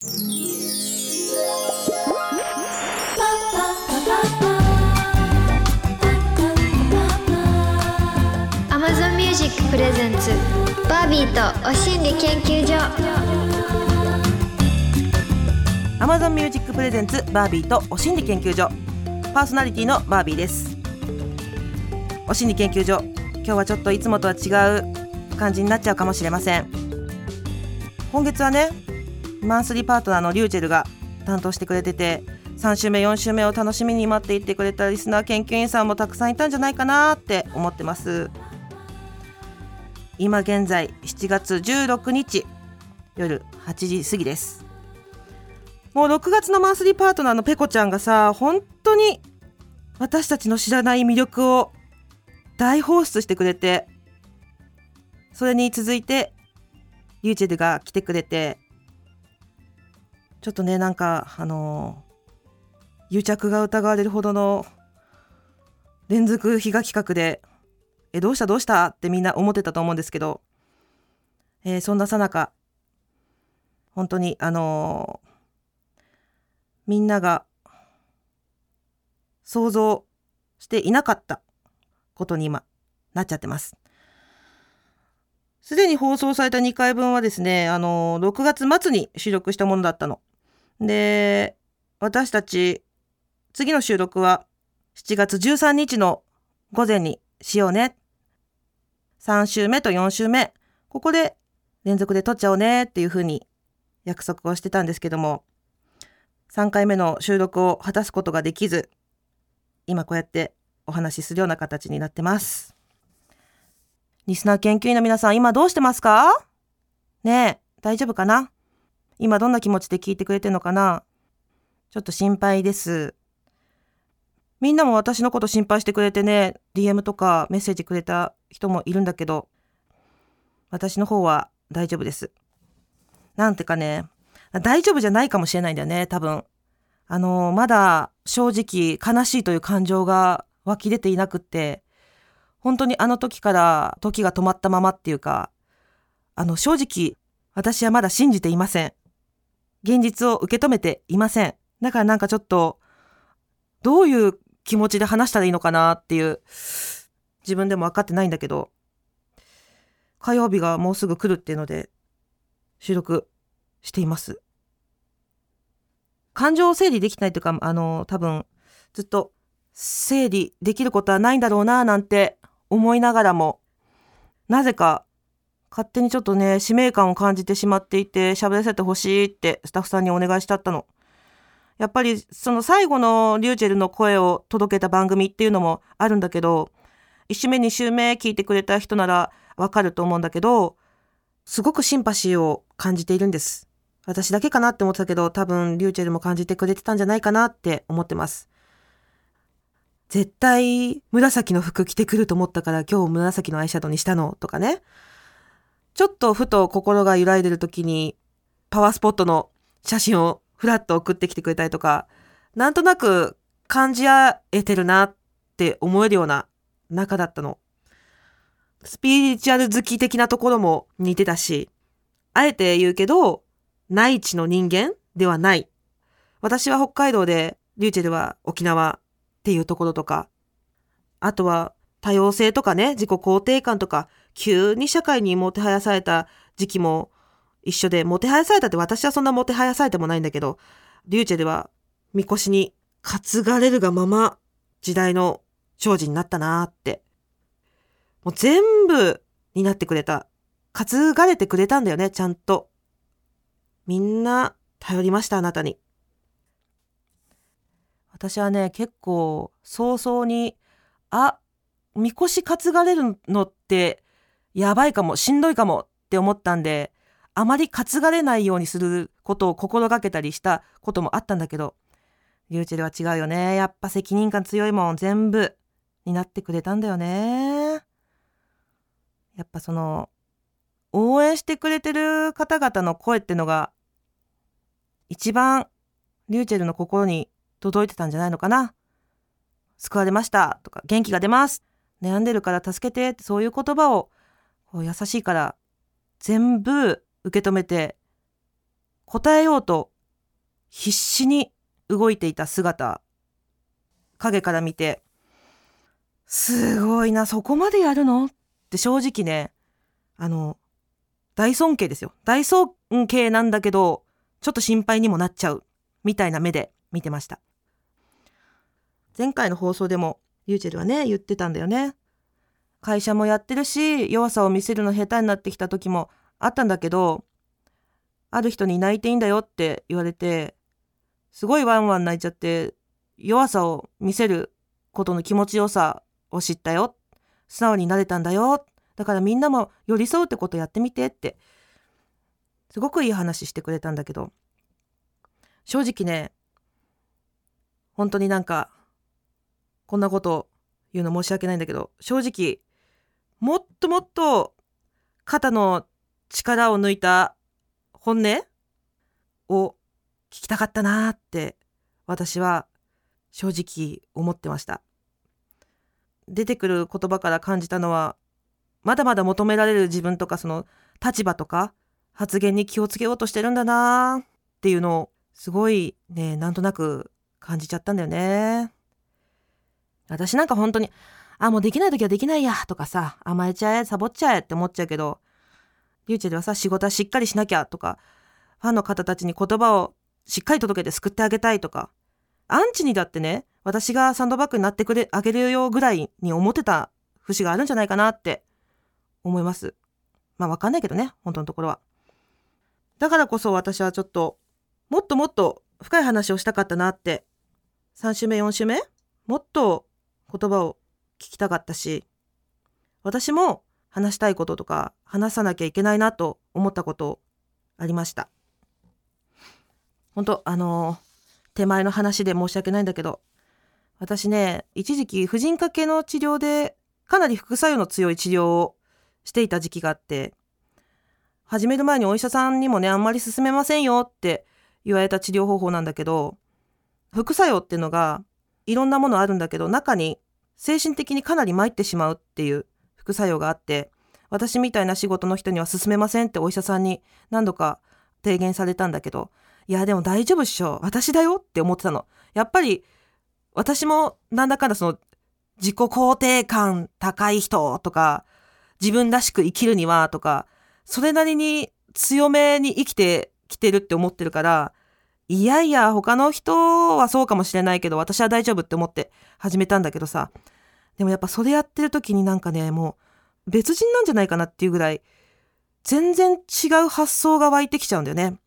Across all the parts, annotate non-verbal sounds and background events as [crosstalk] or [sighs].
Amazon Music presents バービーとおしんり研究所。Amazon Music presents バービーとおしんり研究所。パーソナリティのバービーです。おしんり研究所今日はちょっといつもとは違う感じになっちゃうかもしれません。今月はねマンスリーパートナーのリューチェルが担当してくれてて3週目4週目を楽しみに待っていってくれたリスナー研究員さんもたくさんいたんじゃないかなって思ってます。今現在7月16日夜8時過ぎです。もう6月のマンスリーパートナーのペコちゃんがさ本当に私たちの知らない魅力を大放出してくれてそれに続いてリューチェルが来てくれてちょっとねなんかあの癒着が疑われるほどの連続比嘉企画で「えどうしたどうした?」ってみんな思ってたと思うんですけど、えーそんなさなか本当にあのーみんなが想像していなかったことに今なっちゃってます。すでに放送された2回分はですね、あのー6月末に収録したものだったの。で、私たち、次の収録は7月13日の午前にしようね。3週目と4週目、ここで連続で撮っちゃおうねっていうふうに約束をしてたんですけども、3回目の収録を果たすことができず、今こうやってお話しするような形になってます。リスナー研究員の皆さん、今どうしてますか？ねえ、大丈夫かな？今どんな気持ちで聞いてくれてるのかな？ちょっと心配です。みんなも私のこと心配してくれてね、DM とかメッセージくれた人もいるんだけど、私の方は大丈夫です。なんてかね、大丈夫じゃないかもしれないんだよね、多分。あの、まだ正直悲しいという感情が湧き出ていなくって、本当にあの時から時が止まったままっていうか、あの、正直私はまだ信じていません。現実を受け止めていません。だからなんかちょっと、どういう気持ちで話したらいいのかなっていう、自分でも分かってないんだけど、火曜日がもうすぐ来るっていうので、収録しています。感情を整理できないというか、あの、多分、ずっと整理できることはないんだろうな、なんて思いながらも、なぜか、勝手にちょっとね、使命感を感じてしまっていて、喋らせてほしいってスタッフさんにお願いしたったの。やっぱり、その最後のリューチェルの声を届けた番組っていうのもあるんだけど、1週目2週目聞いてくれた人ならわかると思うんだけど、すごくシンパシーを感じているんです。私だけかなって思ってたけど、多分リューチェルも感じてくれてたんじゃないかなって思ってます。絶対紫の服着てくると思ったから今日紫のアイシャドウにしたのとかね。ちょっとふと心が揺らいでる時にパワースポットの写真をふらっと送ってきてくれたりとか、なんとなく感じ合えてるなって思えるような仲だったの。スピリチュアル好き的なところも似てたし、あえて言うけど、内地の人間ではない。私は北海道で、リューチェルは沖縄っていうところとか、あとは多様性とかね、自己肯定感とか、急に社会にもてはやされた時期も一緒で、もてはやされたって私はそんなもてはやされてもないんだけど、リューチェルは、みこしに担がれるがまま、時代の長寿になったなーって。もう全部になってくれた。担がれてくれたんだよね、ちゃんと。みんな頼りました、あなたに。私はね、結構早々に、あ、みこし担がれるのってやばいかも、しんどいかもって思ったんで、あまり担がれないようにすることを心がけたりしたこともあったんだけど、リューチェルは違うよね。やっぱ責任感強いもん、全部になってくれたんだよね。やっぱその、応援してくれてる方々の声ってのが、一番リューチェルの心に届いてたんじゃないのかな。救われましたとか、元気が出ます。悩んでるから助けてって、そういう言葉を優しいから全部受け止めて答えようと必死に動いていた姿影から見てすごいなそこまでやるの？って正直ねあの大尊敬ですよ。大尊敬なんだけどちょっと心配にもなっちゃう。みたいな目で見てました。前回の放送でもリューチェルはね言ってたんだよね。会社もやってるし弱さを見せるの下手になってきた時もあったんだけどある人に泣いていいんだよって言われてすごいワンワン泣いちゃって弱さを見せることの気持ちよさを知ったよ。素直になれたんだよ。だからみんなも寄り添うってことやってみてってすごくいい話してくれたんだけど正直ね本当になんかこんなこと言うの申し訳ないんだけど正直もっともっと肩の力を抜いた本音を聞きたかったなって私は正直思ってました。出てくる言葉から感じたのはまだまだ求められる自分とかその立場とか発言に気をつけようとしてるんだなっていうのをすごいねなんとなく感じちゃったんだよね。私なんか本当にあもうできない時はできないやとかさ甘えちゃえサボっちゃえって思っちゃうけどリューチェルはさ仕事はしっかりしなきゃとかファンの方たちに言葉をしっかり届けて救ってあげたいとかアンチにだってね私がサンドバッグになってくれあげるよぐらいに思ってた節があるんじゃないかなって思います。まあわかんないけどね本当のところは。だからこそ私はちょっともっともっと深い話をしたかったなって3週目4週目もっと言葉を聞きたかったし私も話したいこととか話さなきゃいけないなと思ったことありました。本当あの、手前の話で申し訳ないんだけど私ね一時期婦人科系の治療でかなり副作用の強い治療をしていた時期があって始める前にお医者さんにもねあんまり進めませんよって言われた治療方法なんだけど副作用っていうのがいろんなものあるんだけど中に精神的にかなり参ってしまうっていう副作用があって私みたいな仕事の人には進めませんってお医者さんに何度か提言されたんだけどいやでも大丈夫っしょ私だよって思ってたの。やっぱり私もなんだかんだその自己肯定感高い人とか自分らしく生きるにはとかそれなりに強めに生きてきてるって思ってるからいやいや他の人はそうかもしれないけど私は大丈夫って思って始めたんだけどさでもやっぱそれやってる時になんかねもう別人なんじゃないかなっていうぐらい全然違う発想が湧いてきちゃうんだよね。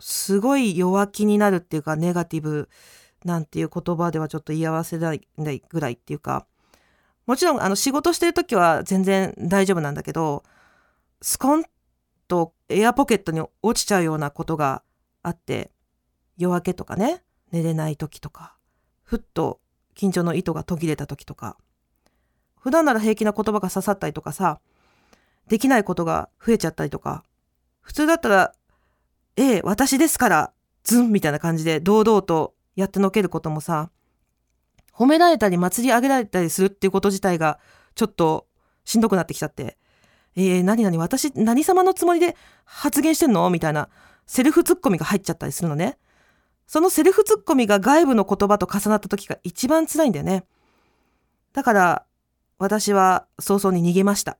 すごい弱気になるっていうかネガティブなんていう言葉ではちょっと言い合わせないぐらいっていうかもちろんあの仕事してる時は全然大丈夫なんだけどスコンとエアポケットに落ちちゃうようなことがあって夜明けとかね寝れない時とかふっと緊張の糸が途切れた時とか普段なら平気な言葉が刺さったりとかさできないことが増えちゃったりとか普通だったら「ええ私ですからズン」みたいな感じで堂々とやってのけることもさ褒められたり祭り上げられたりするっていうこと自体がちょっとしんどくなってきちゃって「えー、何々私何様のつもりで発言してんの?」みたいなセルフツッコミが入っちゃったりするのね。そのセルフツッコミが外部の言葉と重なった時が一番辛いんだよね。だから私は早々に逃げました。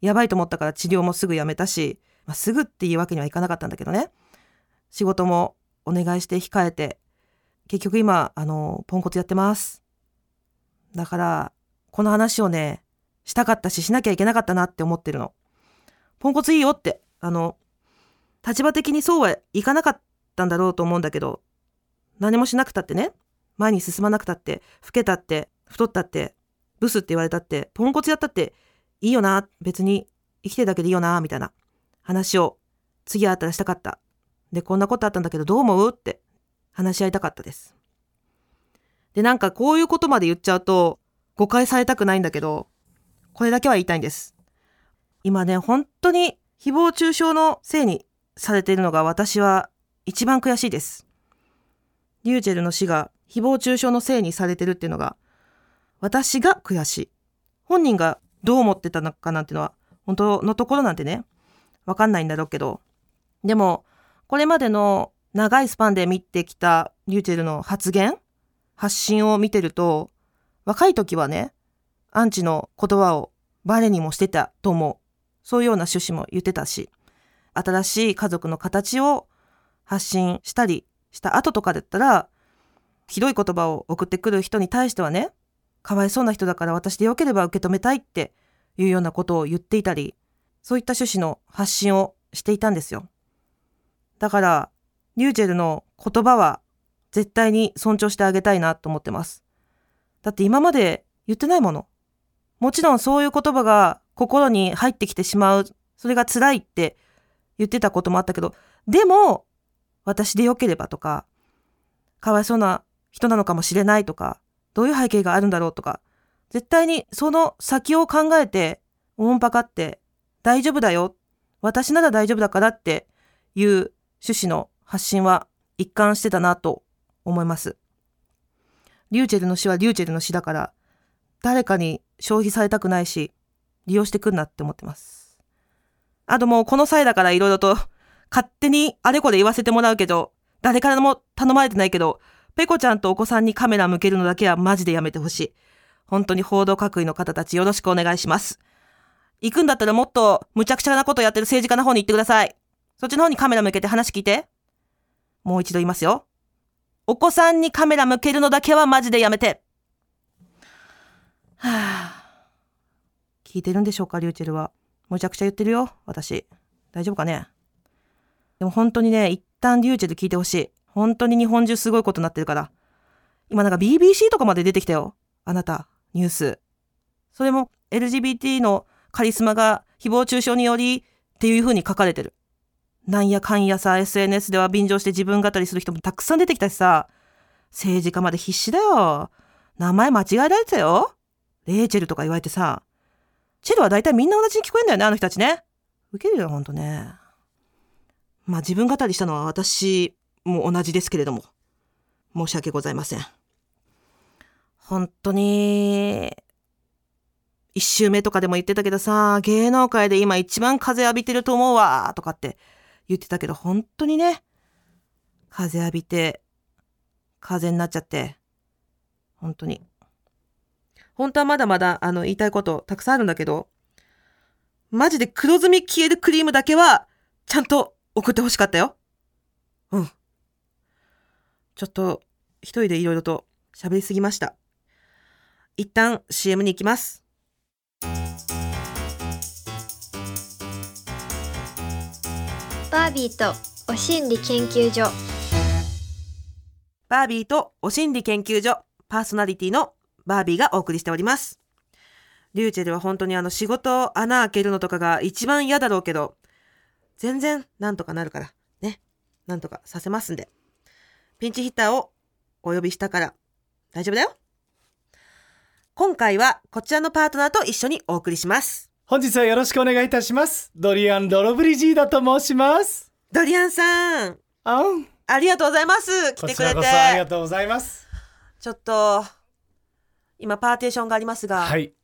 やばいと思ったから治療もすぐやめたし、まあ、すぐっていうわけにはいかなかったんだけどね。仕事もお願いして控えて、結局今、あの、ポンコツやってます。だから、この話をね、したかったし、しなきゃいけなかったなって思ってるの。ポンコツいいよって、あの、立場的にそうはいかなかったんだろうと思うんだけど、何もしなくたってね。前に進まなくたって。老けたって。太ったって。ブスって言われたって。ポンコツやったって。いいよな。別に。生きてるだけでいいよな。みたいな。話を。次会ったらしたかった。でこんなことあったんだけどどう思うって。話し合いたかったです。でなんかこういうことまで言っちゃうと誤解されたくないんだけどこれだけは言いたいんです。今ね本当に誹謗中傷のせいにされているのが私は一番悔しいです。リューチェルの死が誹謗中傷のせいにされてるっていうのが私が悔しい。本人がどう思ってたのかなんてのは本当のところなんてねわかんないんだろうけど。でもこれまでの長いスパンで見てきたリューチェルの発言発信を見てると若い時はねアンチの言葉をバレにもしてたと思う。そういうような趣旨も言ってたし新しい家族の形を発信したりした後とかだったらひどい言葉を送ってくる人に対してはねかわいそうな人だから私でよければ受け止めたいっていうようなことを言っていたりそういった趣旨の発信をしていたんですよ。だからリューチェルの言葉は絶対に尊重してあげたいなと思ってます。だって今まで言ってないもの。もちろんそういう言葉が心に入ってきてしまう。それが辛いって言ってたこともあったけどでも私でよければとかかわいそうな人なのかもしれないとかどういう背景があるんだろうとか絶対にその先を考えておもんぱかって大丈夫だよ私なら大丈夫だからっていう趣旨の発信は一貫してたなと思います。リューチェルの詩はリューチェルの詩だから誰かに消費されたくないし利用してくんなって思ってます。あともうこの際だから色々と勝手にあれこれ言わせてもらうけど誰からも頼まれてないけどペコちゃんとお子さんにカメラ向けるのだけはマジでやめてほしい。本当に報道各位の方たちよろしくお願いします。行くんだったらもっと無茶苦茶なことやってる政治家の方に行ってください。そっちの方にカメラ向けて話聞いて。もう一度言いますよ。お子さんにカメラ向けるのだけはマジでやめて。はぁ。聞いてるんでしょうか、リューチェルは。むちゃくちゃ言ってるよ、私。大丈夫かね？でも本当にね、一旦リューチェル聞いてほしい。本当に日本中すごいことになってるから。今なんか BBC とかまで出てきたよ。あなた、ニュース。それも LGBT のカリスマが誹謗中傷によりっていう風に書かれてる。なんやかんやさ、SNS では便乗して自分語りする人もたくさん出てきたしさ、政治家まで必死だよ。名前間違えられてたよ。レイチェルとか言われてさ。チェルは大体みんな同じに聞こえんだよね、あの人たちね。ウケるよ、ほんとね。まあ自分語りしたのは私も同じですけれども、申し訳ございません。本当に、一周目とかでも言ってたけどさ、芸能界で今一番風浴びてると思うわ、とかって言ってたけど、本当にね、風浴びて、風になっちゃって、本当に。本当はまだまだ、あの、言いたいことたくさんあるんだけど、マジで黒ずみ消えるクリームだけは、ちゃんと送ってほしかったよ。うん。ちょっと一人でいろいろと喋りすぎました。一旦 CM に行きます。バービーとお心理研究所バービーとお心理研究所パーソナリティのバービーがお送りしております。リューチェルは本当にあの仕事穴開けるのとかが一番嫌だろうけど、全然なんとかなるから、ね。なんとかさせますんで。ピンチヒッターをお呼びしたから大丈夫だよ。今回はこちらのパートナーと一緒にお送りします。本日はよろしくお願いいたします。ドリアン・ロロブリジーだと申します。ドリアンさん。あん。ありがとうございます。来てくれて。ありがとうございます。ちょっと、今パーテーションがありますが、はい。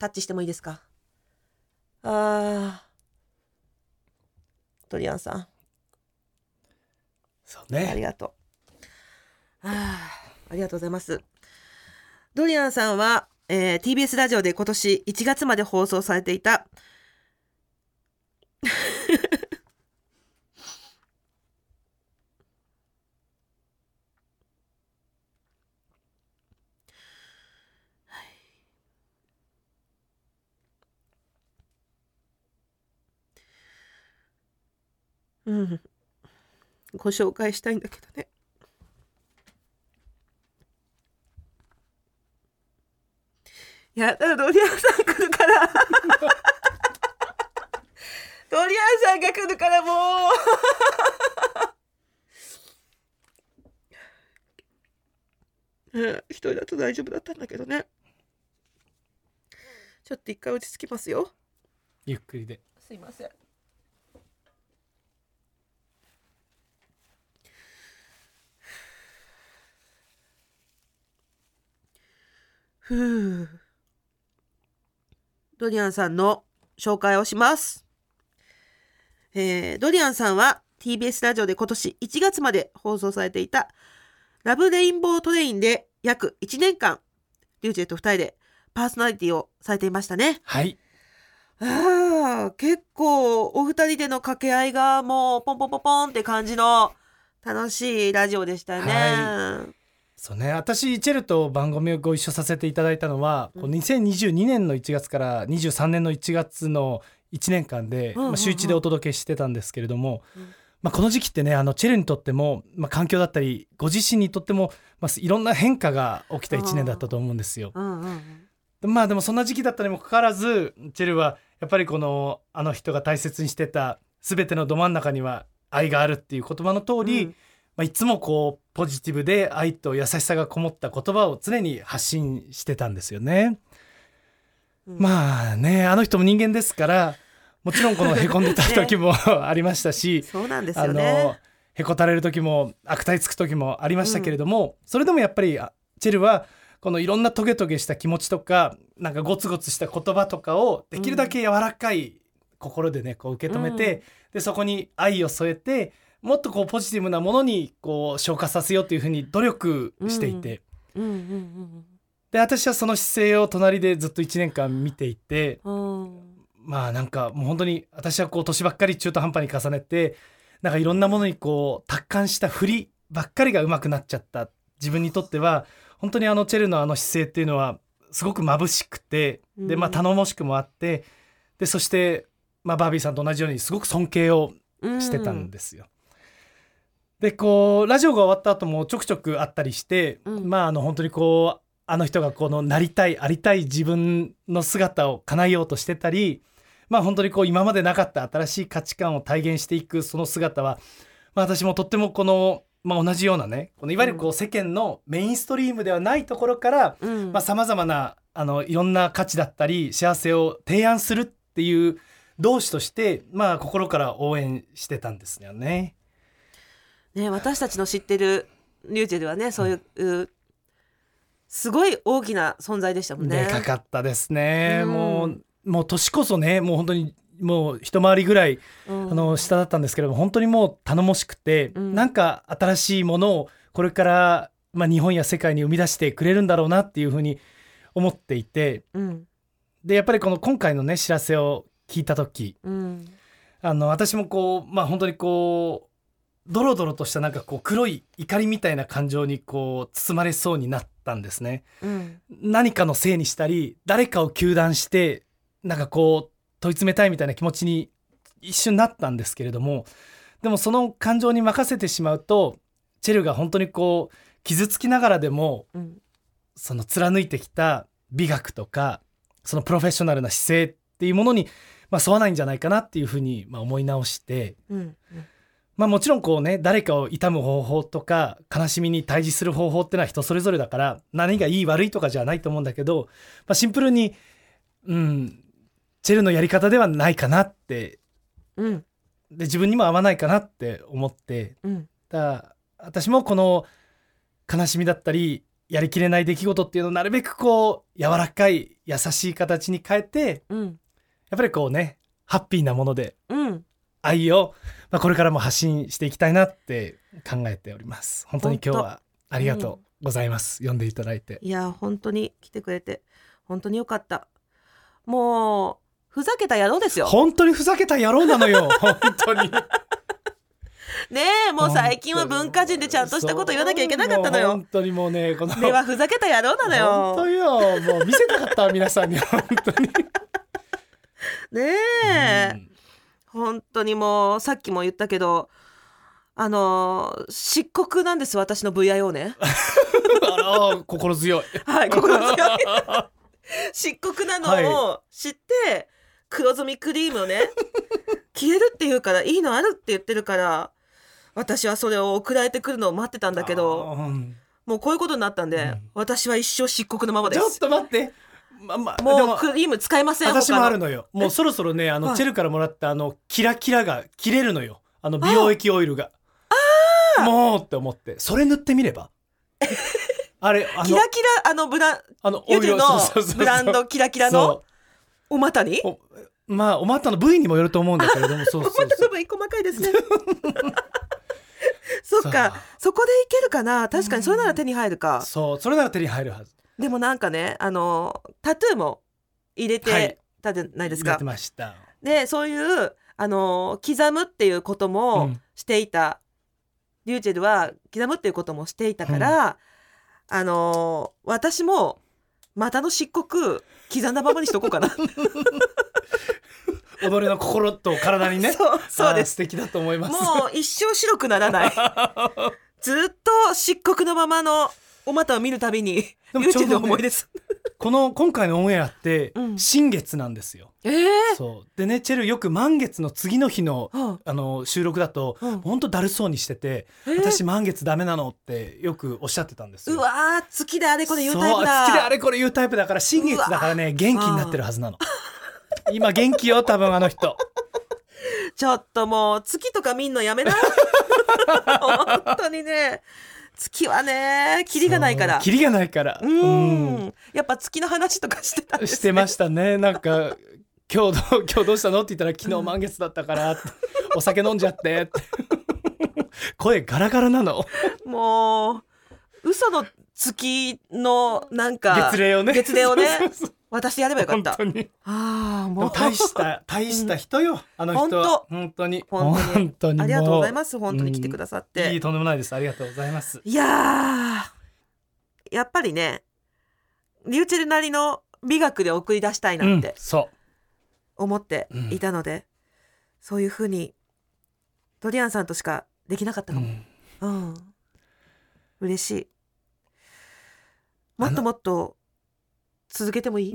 タッチしてもいいですか？あドリアンさん。そうね。ありがとう。あありがとうございます。ドリアンさんは、えー、TBS ラジオで今年1月まで放送されていたうん、ご紹介したいんだけどね。やだドリアンさん来るから。[laughs] ドリアンさんが来るからもう。うん一人だと大丈夫だったんだけどね。ちょっと一回落ち着きますよ。ゆっくりで。すいませんふう。ドリアンさんの紹介をします。えー、ドリアンさんは TBS ラジオで今年1月まで放送されていたラブレインボートレインで約1年間リュウジェと2人でパーソナリティをされていましたね。はい。あ結構お二人での掛け合いがもうポンポンポンポンって感じの楽しいラジオでしたね、はそうね。私チェルと番組をご一緒させていただいたのは、こう2022年の1月から23年の1月の1年間で、まあ、週1でお届けしてたんですけれども、うん。まあ、この時期ってねあのチェルにとっても、まあ、環境だったりご自身にとっても、まあ、いろんな変化が起きた1年だったと思うんですよ。うんうんうんまあでもそんな時期だったにもかかわらずチェルはやっぱりこのあの人が大切にしてた全てのど真ん中には愛があるっていう言葉の通り、うんまあ、いつもこうポジティブで愛と優しさがこもった言葉を常に発信してたんですよね。うん。まあねあの人も人間ですからもちろんこのへこんでた時も [laughs] ありましたし、そうなんですあよね。のへこたれる時も悪態つく時もありましたけれども、それでもやっぱりあチェルはこのいろんなトゲトゲした気持ちとかなんかゴツゴツした言葉とかをできるだけ柔らかい心でねこう受け止めて、うん。でそこに愛を添えてもっとこうポジティブなものにこう消化させようというふうに努力していて、うんうんで私はその姿勢を隣でずっと1年間見ていて。うん。うんまあなんかもう本当に私はこう年ばっかり中途半端に重ねてなんかいろんなものにこう達観した振りばっかりが上手くなっちゃった。自分にとっては本当にあのチェルのあの姿勢っていうのはすごく眩しくて。でまあうん。頼もしくもあって。でそしてまあバービーさんと同じようにすごく尊敬をうんしてたんですよ。でこうラジオが終わった後もちょくちょくあったりして、うん。まああの本当にこうあの人がこのなりたいありたい自分の姿を叶えようとしてたりまあ本当にこう今までなかった新しい価値観を体現していくその姿は、まあ、私もとってもこの、まあ、同じようなねこのいわゆるこう世間のメインストリームではないところからうん。さまざ、まなあのいろんな価値だったり幸せを提案するっていう同志として、まあ、心から応援してたんですよね。ね、私たちの知ってるリュウジェではねそういう、うすごい大きな存在でしたもんね。でかかったですね、うん。もうもう年こそねもう本当にもう一回りぐらい、うん。あの下だったんですけれども本当にもう頼もしくて、うん。なんか新しいものをこれから、まあ、日本や世界に生み出してくれるんだろうなっていうふうに思っていて。うん。でやっぱりこの今回のね知らせを聞いた時うん。あの私もこうまあ本当にこうドロドロとしたなんかこう黒い怒りみたいな感情にこう包まれそうになったんですね。うん。何かのせいにしたり誰かを糾弾してなんかこう問い詰めたいみたいな気持ちに一瞬なったんですけれどもでもその感情に任せてしまうとチェルが本当にこう傷つきながらでもうん。その貫いてきた美学とかそのプロフェッショナルな姿勢っていうものに、まあ、沿わないんじゃないかなっていうふうにまあ思い直して、うんまあ、もちろんこうね誰かを悼む方法とか悲しみに対峙する方法ってのは人それぞれだから何がいい悪いとかじゃないと思うんだけど、まあ、シンプルにうんチェルのやり方ではないかなって。うん。で自分にも合わないかなって思って。うん。だから私もこの悲しみだったりやりきれない出来事っていうのをなるべくこう柔らかい優しい形に変えてうん。やっぱりこうねハッピーなもので。うん愛を、まあ、これからも発信していきたいなって考えております。本当に今日はありがとうございます、読ん。でいただいて。いや本当に来てくれて本当によかった。もうふざけた野郎ですよ。本当にふざけた野郎なのよ。[laughs] 本当に。ねえもう最近は文化人でちゃんとしたこと言わなきゃいけなかったのよ。本当にもうねこのではふざけた野郎なの本当よ。よもう見せたかったわ皆さんに。本当に。[laughs] ねえ、本当にもうさっきも言ったけどあのー漆黒なんです私の VIO ね。あら心強い。はい心強い。[laughs] 漆黒なのを知って、黒ずみクリームをね [laughs] 消えるっていうからいいのあるって言ってるから私はそれを送られてくるのを待ってたんだけどうん。もうこういうことになったんで、うん。私は一生漆黒のままでちょっすと待ってままでもうクリーム使いません私もあるののよ。もうそろそろねあのはい。チェルからもらったあのキラキラが切れるのよ。あの美容液オイルが。もうって思って。それ塗ってみれば？[laughs] あれあのキラキラあのブラあのユジのそうそうそうそう。ブランドキラキラの？お股に？おまあお股の部位にもよると思うんだけれどもそうそうそう。[laughs] 部分細かいですね。[laughs] そっか。そこでいけるかな？確かにそれなら手に入るか、そうそれなら手に入るはずでもなんかねあのタトゥーも入れはい。てたじゃないですか、でそういうあの刻むっていうことうもん。していた、リューチェルは刻むっていうこともしていたから、あの私も股の漆黒刻んだままにしとこうかな。[laughs] 己の心と体にね。[laughs] そうそうです。素敵だと思います。もう一生白くならない。[laughs] ずっと漆黒のままのお股を見るたびにうどね思いです、この今回のオンエアってうん。新月なんですよ、ええそう。でねチェルよく満月の次の日のうん。あの収録だとうん。本当だるそうにしてて、えー？私満月ダメなのってよくおっしゃってたんですよ。うわー月であれこれ言うタイプだ。好きであれこれ言うタイプだから新月だからね元気になってるはずなの。今元気よ多分あの人。[laughs] ちょっともう月とか見んのやめな。[laughs] 本当にね月はねキリがないから。キリがないから。うーん。やっぱ月の話とかしてたんですしてましたね。なんか今日どう今日どうしたのって言ったら昨日満月だったからってお酒飲んじゃって。声ガラガラなの。もう嘘の月のなんか月齢をね。月齢をね私やればよかった。本当に。ああもう。大した大した人よ、あの人は。本当。に。本当に。当にありがとうございすます。本当に来てくださって、いいとんでもないです。ありがとうございます。いやー。やっぱりねリューチェルなりの美学で送り出したいなうんってそ思っていたので、そういうふうにドリアンさんとしかできなかったう、うかも、ん。うん。嬉しい。もっともっと続けてもいい？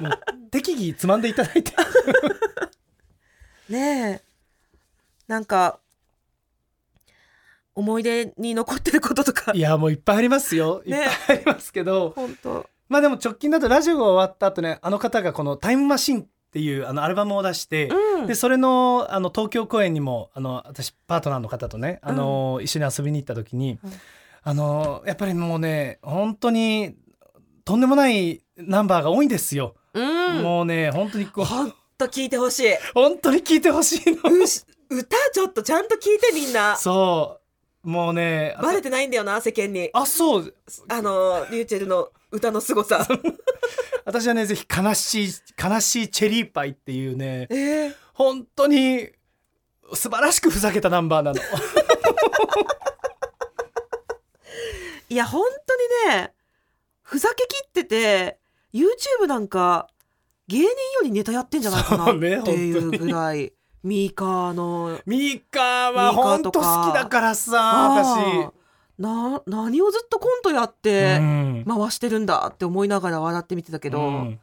もう適宜つまんでいただいて。ねえ。なんか思い出に残ってることとか。いやもういっぱいありますよ。いっねぱいありますけど、本当。まあでも直近だとラジオが終わった後ねあの方がこの「タイムマシン」っていうあのアルバムを出して、うん。でそれのあの東京公演にもあの私パートナーの方とねあの、一緒に遊びに行った時に、うん。あのやっぱりもうね本当にとんでもないナンバーが多いんですよ。うん。もうね本当にこう。ほんと聞いてほしい。本当に聞いてほしいの。うし歌ちょっとちゃんと聞いてみんな。そう。もうねあバレてないんだよな世間に。あそう。あのリューチェルの歌の凄さ。[laughs] 私はねぜひ悲しい悲しいチェリーパイっていうねえー、本当に素晴らしくふざけたナンバーなの。[laughs] いや本当にねふざけきってて YouTube なんか芸人よりネタやってんじゃないかなっていうぐらい、ミーカーのミーカーは本当好きだからさあーな何をずっとコントやっ私。てうん。回してるんだって思いながら笑って見てたけど、うん。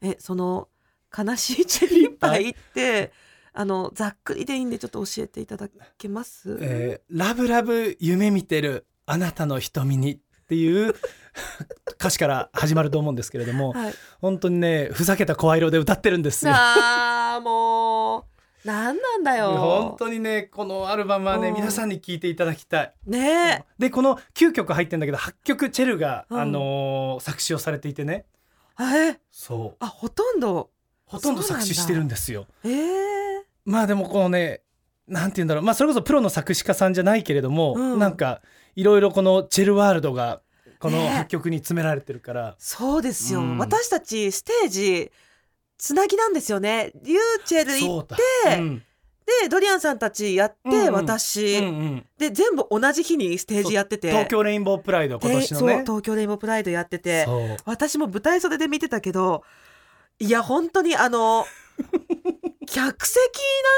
えその悲しいチェリーパイってあのざっくりでいいんでちょっと教えていただけます、えーラブラブ夢見てるあなたの瞳にっていう歌詞から始まると思うんですけれどもはい、本当にねふざけた声色で歌ってるんですよ。あーもう何なんだよ。本当にねこのアルバムはねうん。皆さんに聴いていただきたい。ね。でこの9曲入ってんだけど8曲チェルが、うん。あのー作詞をされていてね。え？えそう。あほとんど？ほとんど作詞してるんですよ。ええまあでもこのねなんて言うんだろう。まあそれこそプロの作詞家さんじゃないけれども、うん。なんかいろいろこのチェルワールドがこのね。8曲に詰められてるから、そうですよ、うん。私たちステージつなぎなんですよね。リューチェル行っそうん。てドリアンさんたちやって、うんうん。私、うんうん。で全部同じ日にステージやってて。東京レインボープライド今年のね。でそう東京レインボープライドやってて。私も舞台袖で見てたけどいや本当にあの [laughs] 客席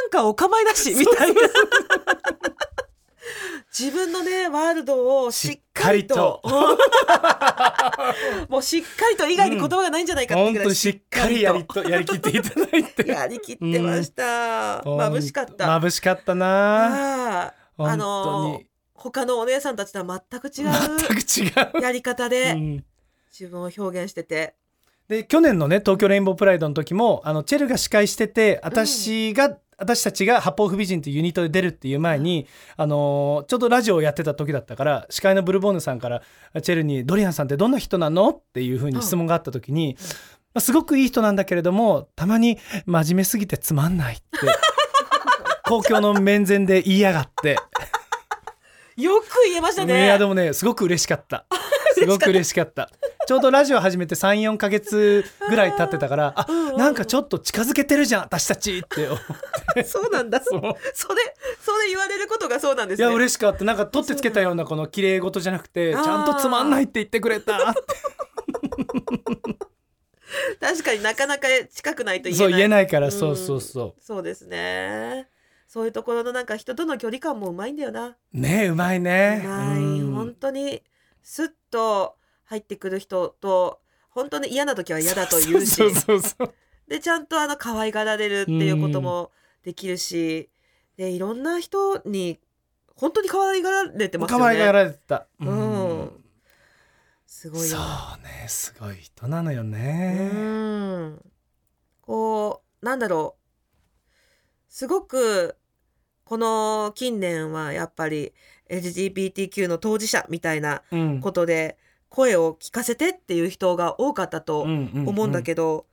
なんかお構いなしみたいな自分のねワールドをしっかりともうしっかりと以外に言葉がないんじゃないかってぐらい本当にしっかりやりとやりきっていただいて。やりきってました、眩しかった。眩しかったな。あのに。他のお姉さんたちとは全く違全く違う、うやり方でうん。自分を表現してて、で去年のね東京レインボープライドの時もあのチェルが司会してて私が、私たちが八方不美人っていうユニットで出るっていう前に、あのーちょうどラジオをやってた時だったから司会のブルボーヌさんからチェルに「ドリアンさんってどんな人なの?」っていうふうに質問があった時に、あすごくいい人なんだけれどもたまに真面目すぎてつまんないって [laughs] 公共の面前で言いやがって。よく言えましたいねやでもねすごく嬉しかった [laughs] [laughs] すごく嬉しかった。ちょうどラジオ始めて34か月ぐらい経ってたからあうんうん。なんかちょっと近づけてるじゃん私たちって思って。[laughs] そうなんだ。それそれ言われることがそうなんですいねや嬉しかった。なんか取ってつけたようなこの綺麗事じゃなくてちゃんとつまんないって言ってくれたって。[laughs] 確かになかなか近くないと言えない。そう言えないから。うん。そうそうそそうですね。そういうところのなんか人との距離感もうまいんだよな。うねえうまいうねまい。うん。本当にスッと入ってくる人と本当に嫌な時は嫌だと言うしでちゃんとあの可愛がられるっていうこともできるしでいろんな人に本当に可愛がられてますよね。可愛がられてた。うん。すごいそようねすごい人なのようねん。こうなんだろう。すごくこの近年はやっぱり LGBTQ の当事者みたいなうん。ことで声を聞かせてっていう人が多かったと思うんだどけど、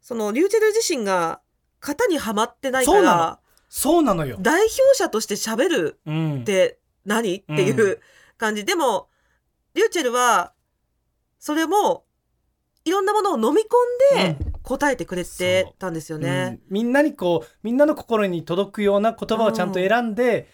そのリューチェル自身が型にはまってないからそうなの。よ。代表者として喋るうん。って何？っていう感じ、でもリューチェルはそれもいろんなものを飲み込んで答えてくれてたんですようん。ね。みんなにこうみんなの心に届くような言葉をちゃんと選んで、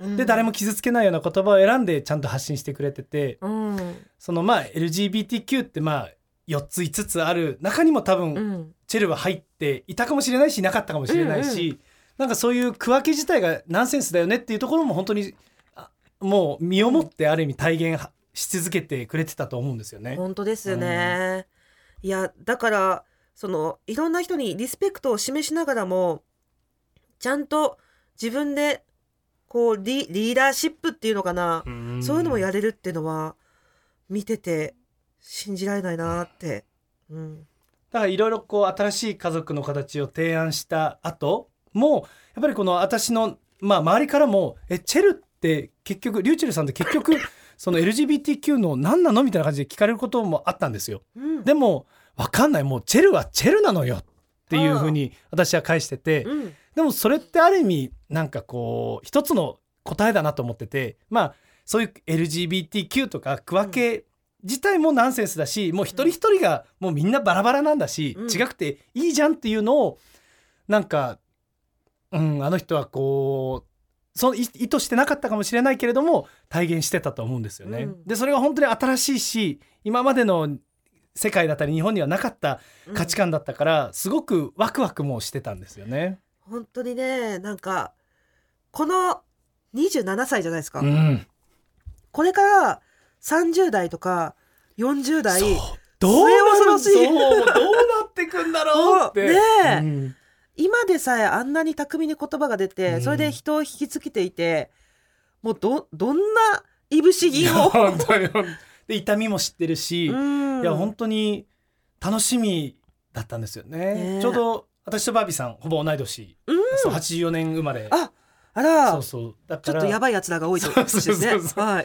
うん。で誰も傷つけないような言葉を選んでちゃんと発信してくれてて。うん。そのまあ LGBTQ ってまあ4つ5つある中にも多分、うん。チェルは入っていたかもしれないしなかったかもしれないし、なんかそういう区分け自体がナンセンスだよねっていうところも本当にあもう身をもってある意味体現し続けてくれてたと思うんですよね。本当ですよね。いやだからそのいろんな人にリスペクトを示しながらもちゃんと自分でこうリリーダーシップっていうのかな、そういうのもやれるっていうのは見てて信じられないなって。うんだからいろいろこう新しい家族の形を提案した後もやっぱりこの私のまあ周りからも「えチェルって結局リューチェルさんって結局 [laughs] その LGBTQ の何なの?」みたいな感じで聞かれることもあったんですよ。うんでも分かんない。もうチェルはチェルなのよ。っていうふうに私は返してて。うん。でもそれってある意味なんかこう一つの答えだなと思ってて。まあそういう LGBTQ とか区分け自体もナンセンスだしもう一人一人がもうみんなバラバラなんだし、うん。違くていいじゃんっていうのをなんか、うん、あの人はこうその意意図してなかったかもしれないけれども体現してたと思うんですよね。うん。でそれが本当に新しいし今までの世界だったり日本にはなかった価値観だったから、すごくワクワクもしてたんですよね。本当にねなんかこの27歳じゃないですか、うん。これから30代とか40代どう恐ろしい。どうなってくんだろ [laughs] う。って。ねえ。うん。今でさえあんなに巧みに言葉が出て、うん。それで人を引きつけていてもうどどんないぶし銀を、[laughs] 本当にで痛みも知ってるし、うん。いや本当に楽しみだったんですよね。ね。えちょうど私とバービーさんほぼ同い年、うん。そう84年生まれ。ああら。そうそう。だからちょっとやばいやつらが多いとですね。[laughs] そうそうそう。はい。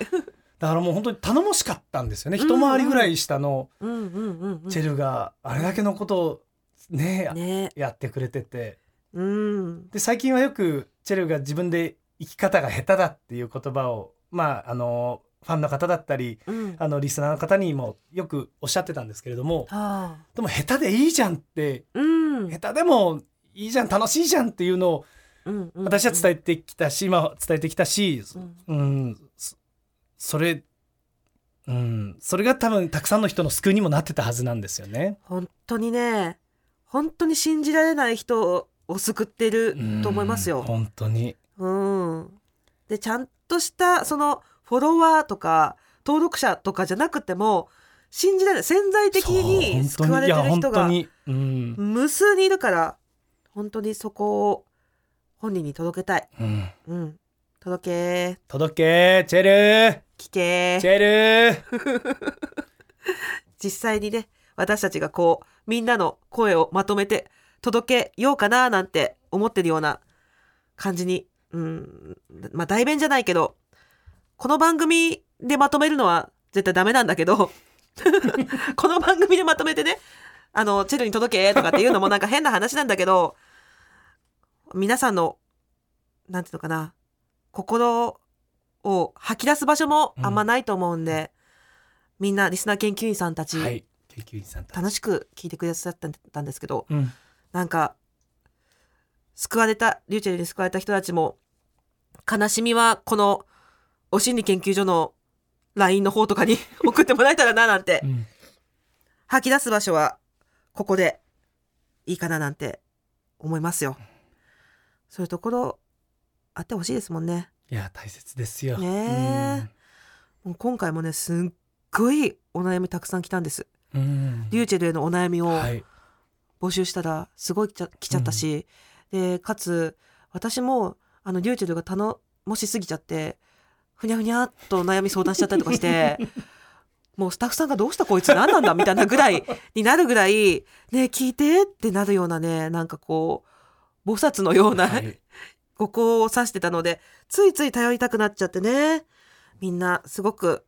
だからもう本当に頼もしかったんですよね。うん一回りぐらい下のうんうんうんうんチェルがあれだけのことをねね。やってくれてて。うん。で最近はよくチェルが自分で生き方が下手だっていう言葉をまああのファンの方だったりうん。あのリスナーの方にもよくおっしゃってたんですけれどもはあ。でも下手でいいじゃんってうん。下手でもいいじゃん楽しいじゃんっていうのをうんうん。私は伝えてきたし、まあ、伝えてきたし、うん。うん、そそれ、うん、それが多分たくさんの人の救いにもなってたはずなんですよね。本当にね本当に信じられない人を救ってると思いますよ。うん。本当に。うん、でちゃんとしたそのフォロワーとか登録者とかじゃなくても信じられない。潜在的に救われてる人が無数にいるから本当にそこを本人に届けたい。うん、うん、届け。届け。チェル聞け。チェル [laughs] 実際にね私たちがこうみんなの声をまとめて届けようかななんて思ってるような感じにうん。まあ代弁じゃないけどこの番組でまとめるのは絶対ダメなんだけど [laughs] この番組でまとめてねあのチェルに届けとかっていうのもなんか変な話なんだけど皆さんのなんていうのかな心を吐き出す場所もあんまないと思うんで、みんなリスナー研究員さんたち、はい。研究員さん楽しく聞いてくださったんですけどうん。なんか救われたリューチェルに救われた人たちも悲しみはこのお心理研究所の LINE の方とかに [laughs] 送ってもらえたらななんて。うん。吐き出す場所はここでいいかななんて思いますよ。そういうところあってほしいですもんね。いや大切ですよ。ねもう今回もねすっごいお悩みたくさん来たんです。うん。うんリューチェルへのお悩みをはい。募集したらすごい来ちゃ来ちゃったし、でかつ私もあのリューチェルが頼もしすぎちゃってふにゃふにゃっと悩み相談しちゃったりとかして [laughs] もうスタッフさんがどうしたこいつ何なんだみたいなぐらいになるぐらいね聞いてってなるようなねなんかこう菩薩のような、はい。ここを指してたのでついつい頼りたくなっちゃってね。みんなすごく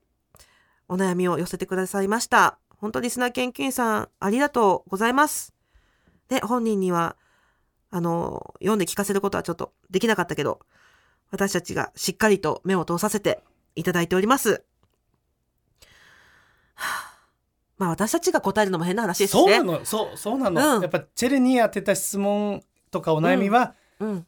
お悩みを寄せてくださいました。本当リスナー研究員さんありがとうございます。で本人にはあの読んで聞かせることはちょっとできなかったけど私たちがしっかりと目を通させていただいております。は [sighs] あまあ私たちが答えるのも変な話ですしね。そうなの。そうそうなの、うん。やっぱチェルに当てた質問とかお悩みは、うん。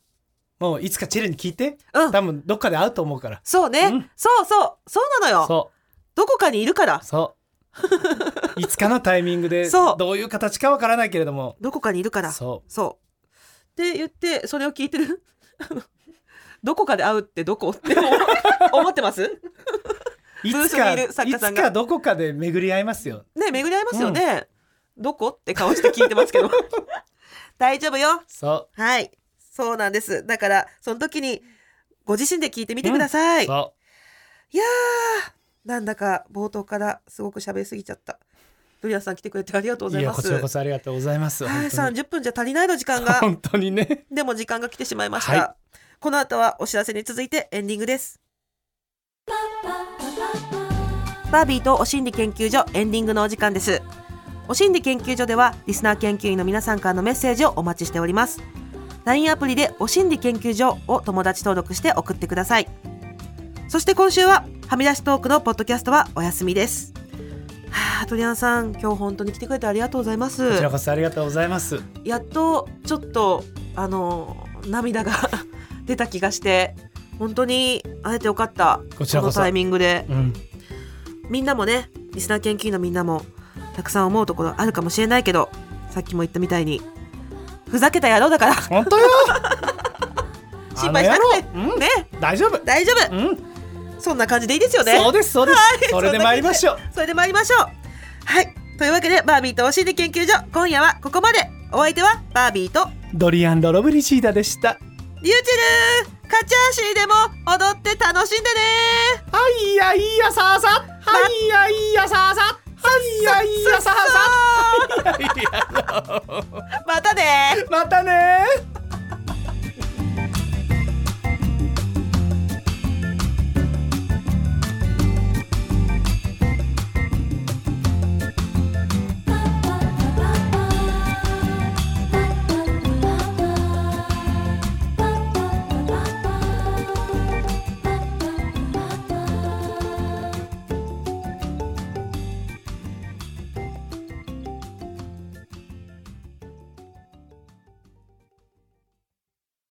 もういつかチェルに聞いてうん。多分どっかで会うと思うから。そうね、うん。そうそう。そうなのよ。そどこかにいるから。うそう。[laughs] いつかのタイミングでそう。どういう形かわからないけれども。どこかにいるから。そそう。って言って、それを聞いてる。[laughs] どこかで会うってどこって思 [laughs] 思ってます？ういつかいつかどこかで巡り合いますよね巡り合いますよね。どこって顔して聞いてますけど。[laughs] 大丈夫よ。そはい。そうなんです。だから、その時に、ご自身で聞いてみてください。うそいやー、なんだか冒頭からすごく喋りすぎちゃった。ドリアンさん来てくれてありがとうございます。ういやこちらこそありがとうございますはい、本当に30分じゃ足りないの時間が。本当にねでも時間が来てしまいました。はこの後はお知らせに続いてエンディングです。バービーとお心理研究所エンディングのお時間です。お心理研究所ではリスナー研究員の皆さんからのメッセージをお待ちしております。LINE アプリでお心理研究所を友達登録して送ってください。そして今週ははみ出しトークのポッドキャストはお休みです。はあ、トリアンさん、今日本当に来てくれてありがとうございます。こちらこそありがとうございますやっとちょっとあの涙が出た気がして本当に会えてよかった。こちらのタイミングで。うん。みんなもねリスナー研究員のみんなもたくさん思うところあるかもしれないけどさっきも言ったみたいにふざけた野郎だから。本当よ。[laughs] 心配しなくて。うん。ね。大丈夫。大丈夫。うん。そんな感じでいいですよね。そうですそうです、それで参りましょう。それで参りましょう。はい。というわけでバービーとお心理研究所。今夜はここまで。お相手はバービーとドリアン・ロロブリシーダでしたリューチェルカチャーシーでも踊って楽しんでね。はいやいやさあさはいやいやさあさはいやいやさあさまたねまたね